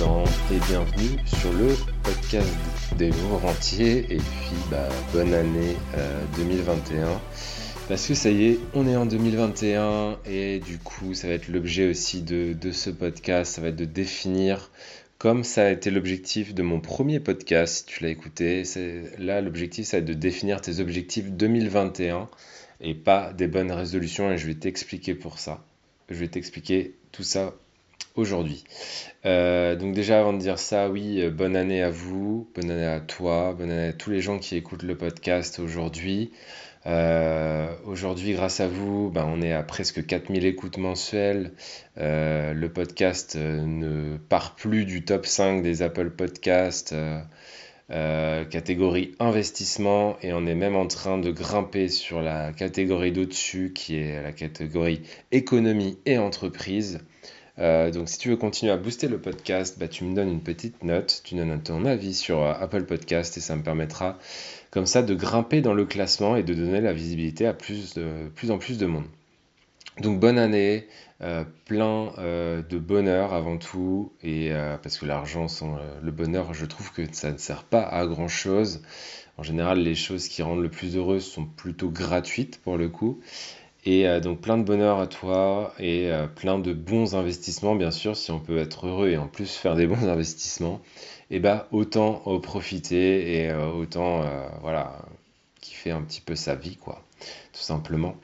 et bienvenue sur le podcast des nouveaux rentiers et puis bah, bonne année 2021 euh, parce que ça y est on est en 2021 et du coup ça va être l'objet aussi de, ce podcast. Ça va être de définir comme ça a été l'objectif de mon premier podcast si tu l'as écouté là l'objectif ça va être de définir tes objectifs 2021 et pas des bonnes résolutions. Et je vais t'expliquer pour ça. Je vais t'expliquer tout ça aujourd'hui. Euh, donc déjà avant de dire ça, oui, euh, bonne année à vous, bonne année à toi, bonne année à tous les gens qui écoutent le podcast aujourd'hui. Euh, aujourd'hui, grâce à vous, ben, on est à presque 4000 écoutes mensuelles. le podcast ne part plus du top 5 des Apple Podcasts. catégorie investissement et on est même en train de grimper sur la catégorie d'au-dessus qui est la catégorie économie et entreprise. Euh, donc si tu veux continuer à booster le podcast, bah, tu me donnes une petite note, tu donnes ton avis sur euh, Apple Podcast et ça me permettra comme ça de grimper dans le classement et de donner la visibilité à plus, en plus de monde. Donc bonne année, euh, plein de bonheur avant tout, et parce que l'argent, le bonheur, je trouve que ça ne sert pas à grand chose. En général, les choses qui rendent le plus heureux sont plutôt gratuites pour le coup. Et euh, donc plein de bonheur à toi et euh, plein de bons investissements, bien sûr, si on peut être heureux et en plus faire des bons investissements, et eh bah autant en profiter et euh, autant voilà kiffer un petit peu sa vie, quoi, tout simplement.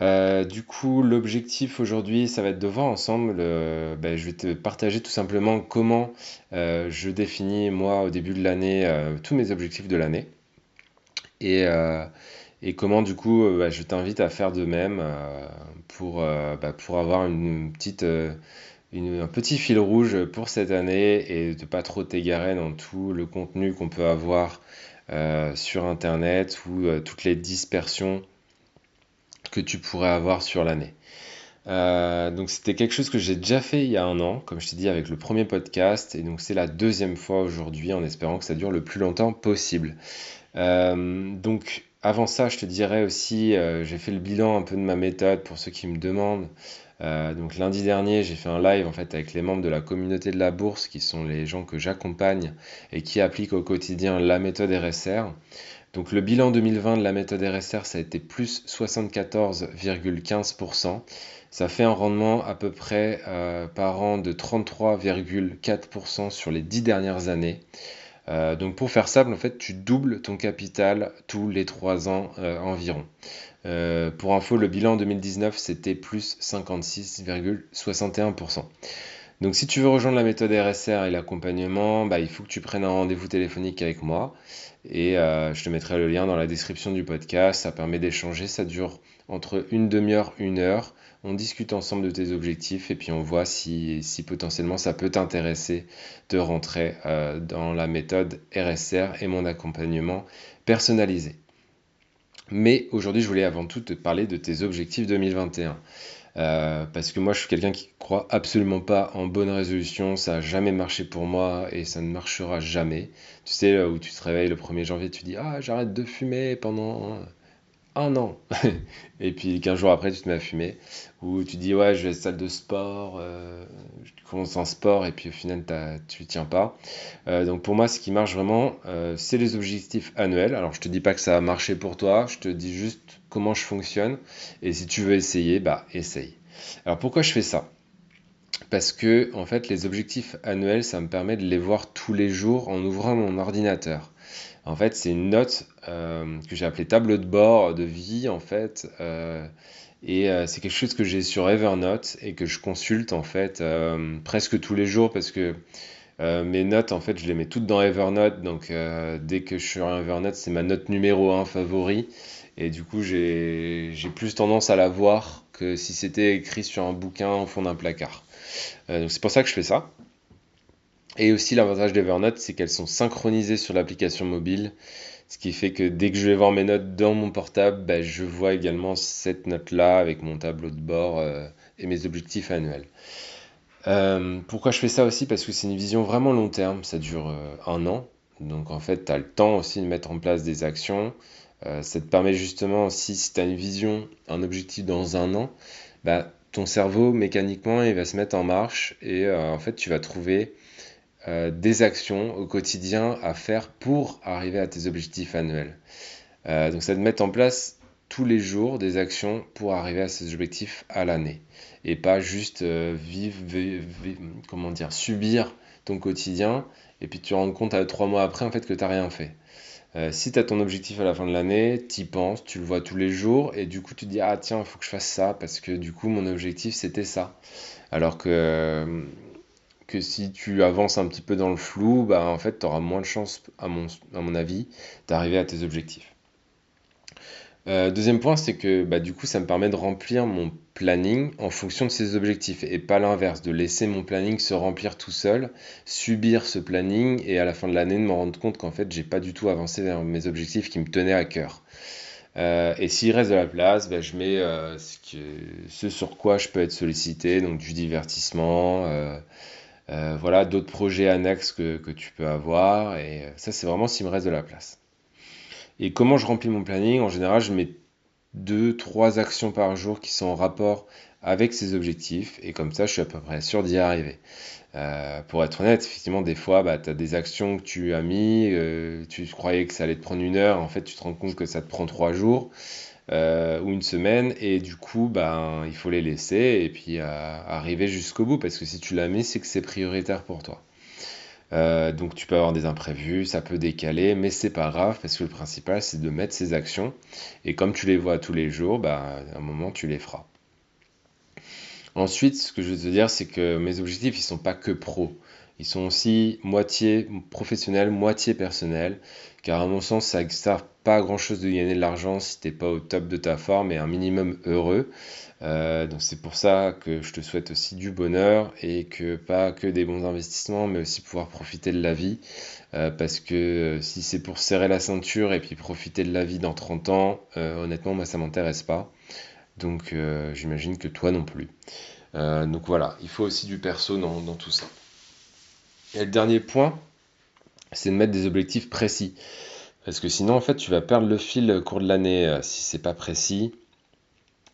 du coup, l'objectif aujourd'hui, ça va être de voir ensemble, ben, je vais te partager tout simplement comment je définis moi au début de l'année tous mes objectifs de l'année. Et, et comment du coup euh, bah, je t'invite à faire de même euh, pour, euh, bah, pour avoir une petite, un petit fil rouge pour cette année et de pas trop t'égarer dans tout le contenu qu'on peut avoir sur internet ou toutes les dispersions que tu pourrais avoir sur l'année. donc c'était quelque chose que j'ai déjà fait il y a un an, comme je t'ai dit avec le premier podcast, et donc c'est la deuxième fois aujourd'hui en espérant que ça dure le plus longtemps possible. donc avant ça, je te dirais aussi, euh, j'ai fait le bilan un peu de ma méthode pour ceux qui me demandent. Euh, donc lundi dernier, j'ai fait un live en fait avec les membres de la communauté de la bourse, qui sont les gens que j'accompagne et qui appliquent au quotidien la méthode RSR. Donc le bilan 2020 de la méthode RSR, ça a été plus 74,15%. Ça fait un rendement à peu près euh, par an de 33,4% sur les 10 dernières années. Euh, donc pour faire simple, en fait, tu doubles ton capital tous les 3 ans euh, environ. Euh, pour info, le bilan en 2019, c'était plus 56,61%. Donc si tu veux rejoindre la méthode RSR et l'accompagnement, bah, il faut que tu prennes un rendez-vous téléphonique avec moi. Et je te mettrai le lien dans la description du podcast. Ça permet d'échanger. Ça dure entre une demi-heure, une heure on discute ensemble de tes objectifs et puis on voit si, potentiellement ça peut t'intéresser de rentrer euh, dans la méthode RSR et mon accompagnement personnalisé. Mais aujourd'hui, je voulais avant tout te parler de tes objectifs 2021. Euh, parce que moi, je suis quelqu'un qui croit absolument pas en bonne résolution. Ça n'a jamais marché pour moi et ça ne marchera jamais. Tu sais, où tu te réveilles le 1er janvier, tu dis Ah, j'arrête de fumer pendant un an. et puis 15 jours après, tu te mets à fumer. Ou tu dis, ouais, je vais à la salle de sport, euh, tu commences en sport, et puis au final, tu tiens pas. Euh, donc pour moi, ce qui marche vraiment, euh, c'est les objectifs annuels. Alors je te dis pas que ça va marcher pour toi, je te dis juste comment je fonctionne. Et si tu veux essayer, bah essaye. Alors pourquoi je fais ça? Parce que en fait les objectifs annuels ça me permet de les voir tous les jours en ouvrant mon ordinateur en fait, c'est une note euh, que j'ai appelée tableau de bord de vie, en fait. Euh, et euh, c'est quelque chose que j'ai sur Evernote et que je consulte, en fait, presque tous les jours parce que mes notes, en fait, je les mets toutes dans Evernote. Donc, dès que je suis sur Evernote, c'est ma note numéro 1 favori. Et du coup, j'ai plus tendance à la voir que si c'était écrit sur un bouquin au fond d'un placard. donc, c'est pour ça que je fais ça. Et aussi l'avantage d'Evernote, c'est qu'elles sont synchronisées sur l'application mobile, ce qui fait que dès que je vais voir mes notes dans mon portable, bah, je vois également cette note-là avec mon tableau de bord euh, et mes objectifs annuels. Euh, pourquoi je fais ça aussi? Parce que c'est une vision vraiment long terme, ça dure euh, un an. Donc en fait, tu as le temps aussi de mettre en place des actions. ça te permet justement, si, tu as une vision, un objectif dans un an, bah, ton cerveau mécaniquement il va se mettre en marche et en fait tu vas trouver des actions au quotidien à faire pour arriver à tes objectifs annuels. donc ça te met en place tous les jours des actions pour arriver à ces objectifs à l'année et pas juste vivre, comment dire, subir ton quotidien et puis tu te rends compte à trois mois après en fait que tu n'as rien fait. Euh, si tu as ton objectif à la fin de l'année, tu y penses, tu le vois tous les jours, et du coup tu te dis ah tiens, il faut que je fasse ça, parce que du coup mon objectif c'était ça. Alors que, que si tu avances un petit peu dans le flou, bah en fait tu auras moins de chances, à mon, à mon avis, d'arriver à tes objectifs. Euh, deuxième point, c'est que bah, du coup, ça me permet de remplir mon planning en fonction de ses objectifs et pas l'inverse, de laisser mon planning se remplir tout seul, subir ce planning et à la fin de l'année de me rendre compte qu'en fait, j'ai pas du tout avancé vers mes objectifs qui me tenaient à cœur. Euh, et s'il reste de la place, bah, je mets euh, ce, sur quoi je peux être sollicité, donc du divertissement, voilà, d'autres projets annexes que, que tu peux avoir. Et ça, c'est vraiment s'il me reste de la place. Et comment je remplis mon planning? En général, je mets deux, trois actions par jour qui sont en rapport avec ces objectifs. Et comme ça, je suis à peu près sûr d'y arriver. Euh, pour être honnête, effectivement, des fois, bah, tu as des actions que tu as mis, euh, tu croyais que ça allait te prendre une heure, en fait, tu te rends compte que ça te prend trois jours euh, ou une semaine, et du coup, bah, il faut les laisser et puis arriver jusqu'au bout, parce que si tu l'as mis, c'est que c'est prioritaire pour toi. Euh, donc tu peux avoir des imprévus, ça peut décaler, mais c'est pas grave parce que le principal c'est de mettre ces actions et comme tu les vois tous les jours, bah, à un moment tu les feras. Ensuite, ce que je veux te dire, c'est que mes objectifs ils sont pas que pro, ils sont aussi moitié professionnels, moitié personnels, car à mon sens ça ne sert pas à grand chose de gagner de l'argent si t'es pas au top de ta forme et un minimum heureux. Euh, donc c'est pour ça que je te souhaite aussi du bonheur et que pas que des bons investissements, mais aussi pouvoir profiter de la vie. Euh, parce que euh, si c'est pour serrer la ceinture et puis profiter de la vie dans 30 ans, honnêtement, moi ça m'intéresse pas. Donc j'imagine que toi non plus. donc voilà, il faut aussi du perso dans, dans tout ça. Et le dernier point, c'est de mettre des objectifs précis. Parce que sinon, en fait, tu vas perdre le fil au cours de l'année si c'est pas précis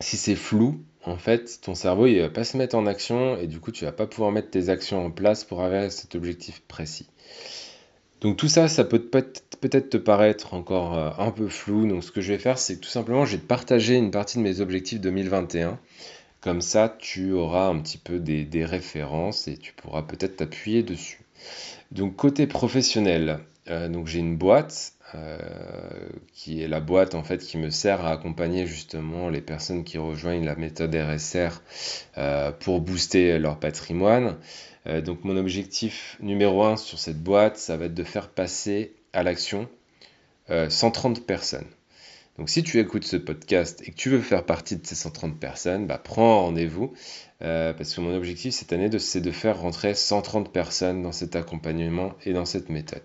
si c'est flou, en fait, ton cerveau il va pas se mettre en action et du coup tu vas pas pouvoir mettre tes actions en place pour avoir cet objectif précis. Donc tout ça, ça peut peut-être te paraître encore euh, un peu flou. Donc ce que je vais faire, c'est tout simplement, je vais te partager une partie de mes objectifs 2021. Comme ça, tu auras un petit peu des, références et tu pourras peut-être t'appuyer dessus. Donc côté professionnel, euh, j'ai une boîte euh, qui est la boîte en fait qui me sert à accompagner justement les personnes qui rejoignent la méthode RSR euh, pour booster leur patrimoine. Donc mon objectif numéro un sur cette boîte, ça va être de faire passer à l'action 130 personnes. Donc si tu écoutes ce podcast et que tu veux faire partie de ces 130 personnes, bah, prends rendez-vous parce que mon objectif cette année, c'est de faire rentrer 130 personnes dans cet accompagnement et dans cette méthode.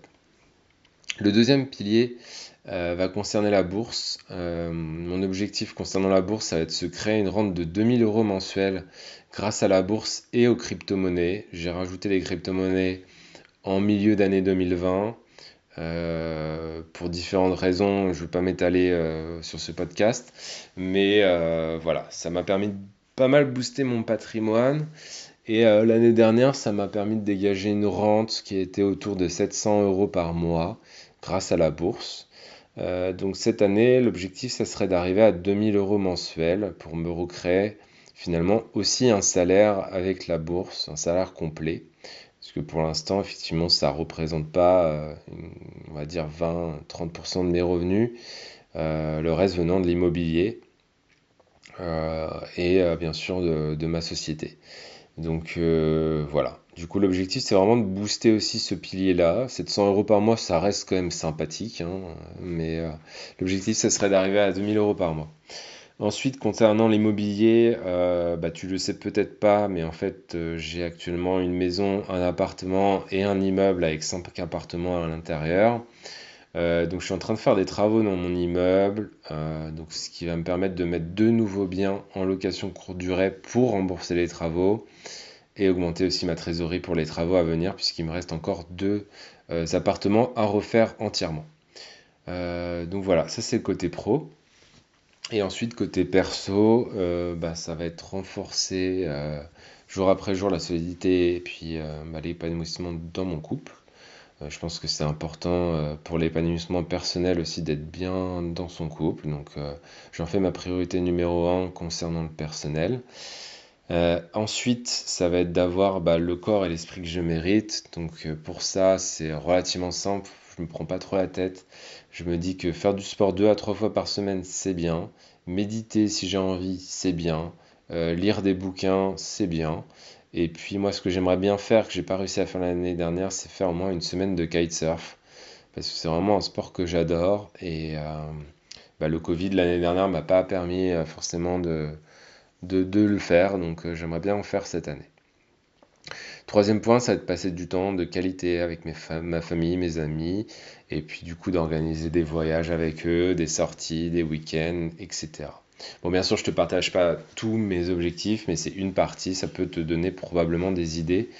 Le deuxième pilier euh, va concerner la bourse. Euh, mon objectif concernant la bourse, ça va être de se créer une rente de 2000 euros mensuels grâce à la bourse et aux crypto-monnaies. J'ai rajouté les crypto-monnaies en milieu d'année 2020. Euh, pour différentes raisons, je ne vais pas m'étaler sur ce podcast, mais voilà, ça m'a permis de pas mal booster mon patrimoine. Et l'année dernière, ça m'a permis de dégager une rente qui était autour de 700 euros par mois grâce à la bourse. Euh, donc cette année, l'objectif, ça serait d'arriver à 2000 euros mensuels pour me recréer finalement aussi un salaire avec la bourse, un salaire complet. Parce que pour l'instant, effectivement, ça ne représente pas, euh, on va dire, 20-30% de mes revenus, euh, le reste venant de l'immobilier et bien sûr de, ma société. Donc voilà, du coup, l'objectif, c'est vraiment de booster aussi ce pilier-là. 700 euros par mois, ça reste quand même sympathique, hein, mais euh, l'objectif, ce serait d'arriver à 2000 euros par mois. Ensuite, concernant l'immobilier, euh, bah, tu le sais peut-être pas, mais en fait, euh, j'ai actuellement une maison, un appartement et un immeuble avec 5 appartements à l'intérieur. donc, je suis en train de faire des travaux dans mon immeuble, donc ce qui va me permettre de mettre deux nouveaux biens en location courte durée pour rembourser les travaux et augmenter aussi ma trésorerie pour les travaux à venir puisqu'il me reste encore deux euh, appartements à refaire entièrement. Euh, donc voilà, ça c'est le côté pro. Et ensuite côté perso, euh, bah, ça va être renforcé. jour après jour la solidité et puis bah, l'épanouissement dans mon couple. je pense que c'est important pour l'épanouissement personnel aussi d'être bien dans son couple. Donc j'en fais ma priorité numéro un concernant le personnel. ensuite, ça va être d'avoir bah, le corps et l'esprit que je mérite. Donc pour ça, c'est relativement simple me prends pas trop la tête. Je me dis que faire du sport deux à trois fois par semaine, c'est bien. Méditer si j'ai envie, c'est bien. Euh, lire des bouquins, c'est bien. Et puis moi, ce que j'aimerais bien faire, que j'ai pas réussi à faire l'année dernière, c'est faire au moins une semaine de kitesurf. Parce que c'est vraiment un sport que j'adore. Et euh, bah, le Covid l'année dernière m'a pas permis euh, forcément de, de, de, le faire. Donc j'aimerais bien en faire cette année. Troisième point, ça va être passer du temps de qualité avec mes ma famille, mes amis, et puis du coup d'organiser des voyages avec eux, des sorties, des week-ends, etc. Bon, bien sûr, je ne te partage pas tous mes objectifs, mais c'est une partie, ça peut te donner probablement des idées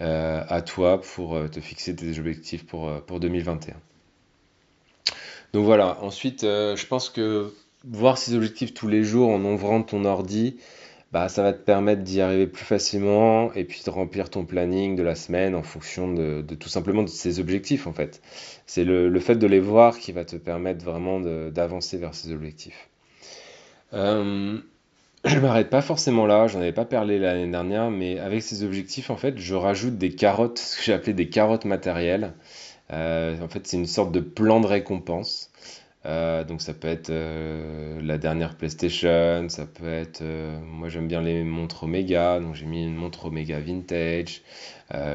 euh, à toi pour euh, te fixer tes objectifs pour, euh, pour 2021. Donc voilà, ensuite, je pense que voir ces objectifs tous les jours en ouvrant ton ordi, bah, ça va te permettre d'y arriver plus facilement et puis de remplir ton planning de la semaine en fonction de, tout simplement de ces objectifs en fait. C'est le, fait de les voir qui va te permettre vraiment d'avancer vers ces objectifs. Euh, je m'arrête pas forcément là, j'en avais pas parlé l'année dernière, mais avec ces objectifs en fait, je rajoute des carottes, ce que j'ai appelé des carottes matérielles. Euh, en fait, c'est une sorte de plan de récompense. Euh, donc ça peut être euh, la dernière PlayStation, ça peut être, euh, moi j'aime bien les montres Omega, donc j'ai mis une montre Omega vintage,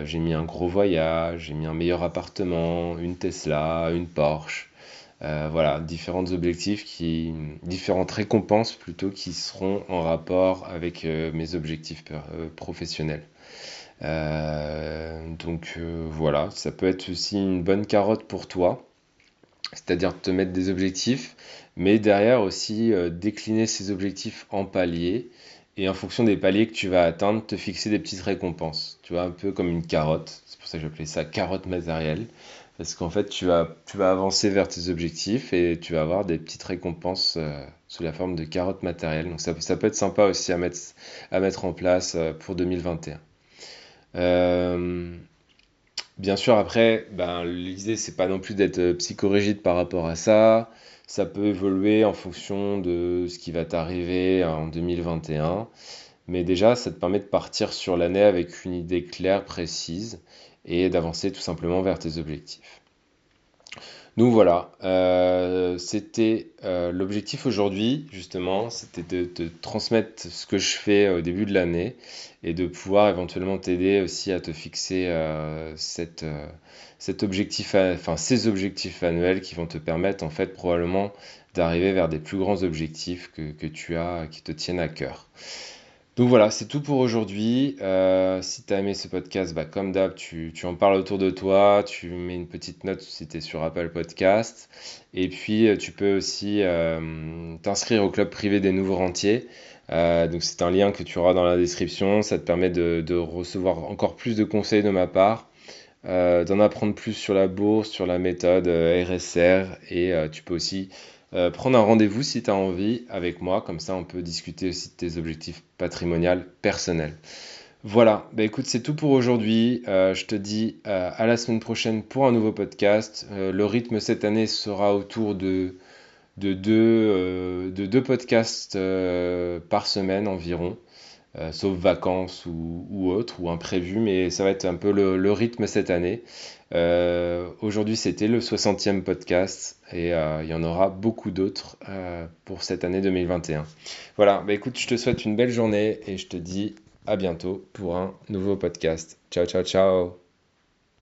j'ai mis un gros voyage, j'ai mis un meilleur appartement, une Tesla, une Porsche, voilà, différents objectifs qui, différentes récompenses plutôt qui seront en rapport avec mes objectifs professionnels. donc voilà, ça peut être aussi une bonne carotte pour toi c'est-à-dire te mettre des objectifs, mais derrière aussi euh, décliner ces objectifs en paliers et en fonction des paliers que tu vas atteindre, te fixer des petites récompenses. Tu vois, un peu comme une carotte. C'est pour ça que j'appelais ça carotte matérielle. Parce qu'en fait, tu vas, tu avancer vers tes objectifs et tu vas avoir des petites récompenses euh, sous la forme de carottes matérielles. Donc ça, peut être sympa aussi à mettre, à mettre en place euh, pour 2021. Bien sûr, après, ben, l'idée, c'est pas non plus d'être euh, psychorigide par rapport à ça. Ça peut évoluer en fonction de ce qui va t'arriver en 2021. Mais déjà, ça te permet de partir sur l'année avec une idée claire, précise, et d'avancer tout simplement vers tes objectifs. Donc voilà, euh, c'était euh, l'objectif aujourd'hui, justement, c'était de te transmettre ce que je fais au début de l'année et de pouvoir éventuellement t'aider aussi à te fixer euh, cet objectif, enfin ces objectifs annuels qui vont te permettre en fait probablement d'arriver vers des plus grands objectifs que, que tu as, qui te tiennent à cœur. Donc voilà, c'est tout pour aujourd'hui. Euh, si tu as aimé ce podcast, bah, comme d'hab, tu, en parles autour de toi, tu mets une petite note si tu es sur Apple Podcast. Et puis, euh, tu peux aussi euh, t'inscrire au club privé des nouveaux rentiers. donc c'est un lien que tu auras dans la description. Ça te permet de, de recevoir encore plus de conseils de ma part. d'en apprendre plus sur la bourse, sur la méthode RSR et tu peux aussi euh, prendre un rendez-vous si tu as envie avec moi, comme ça on peut discuter aussi de tes objectifs patrimoniaux personnels. Voilà, bah écoute, c'est tout pour aujourd'hui. Euh, je te dis euh, à la semaine prochaine pour un nouveau podcast. le rythme cette année sera autour de, de, deux, de deux podcasts par semaine environ. Euh, sauf vacances ou, ou autre, ou imprévu, mais ça va être un peu le, rythme cette année. Euh, aujourd'hui, c'était le 60e podcast et euh, il y en aura beaucoup d'autres pour cette année 2021. Voilà, bah écoute, je te souhaite une belle journée et je te dis à bientôt pour un nouveau podcast. Ciao, ciao, ciao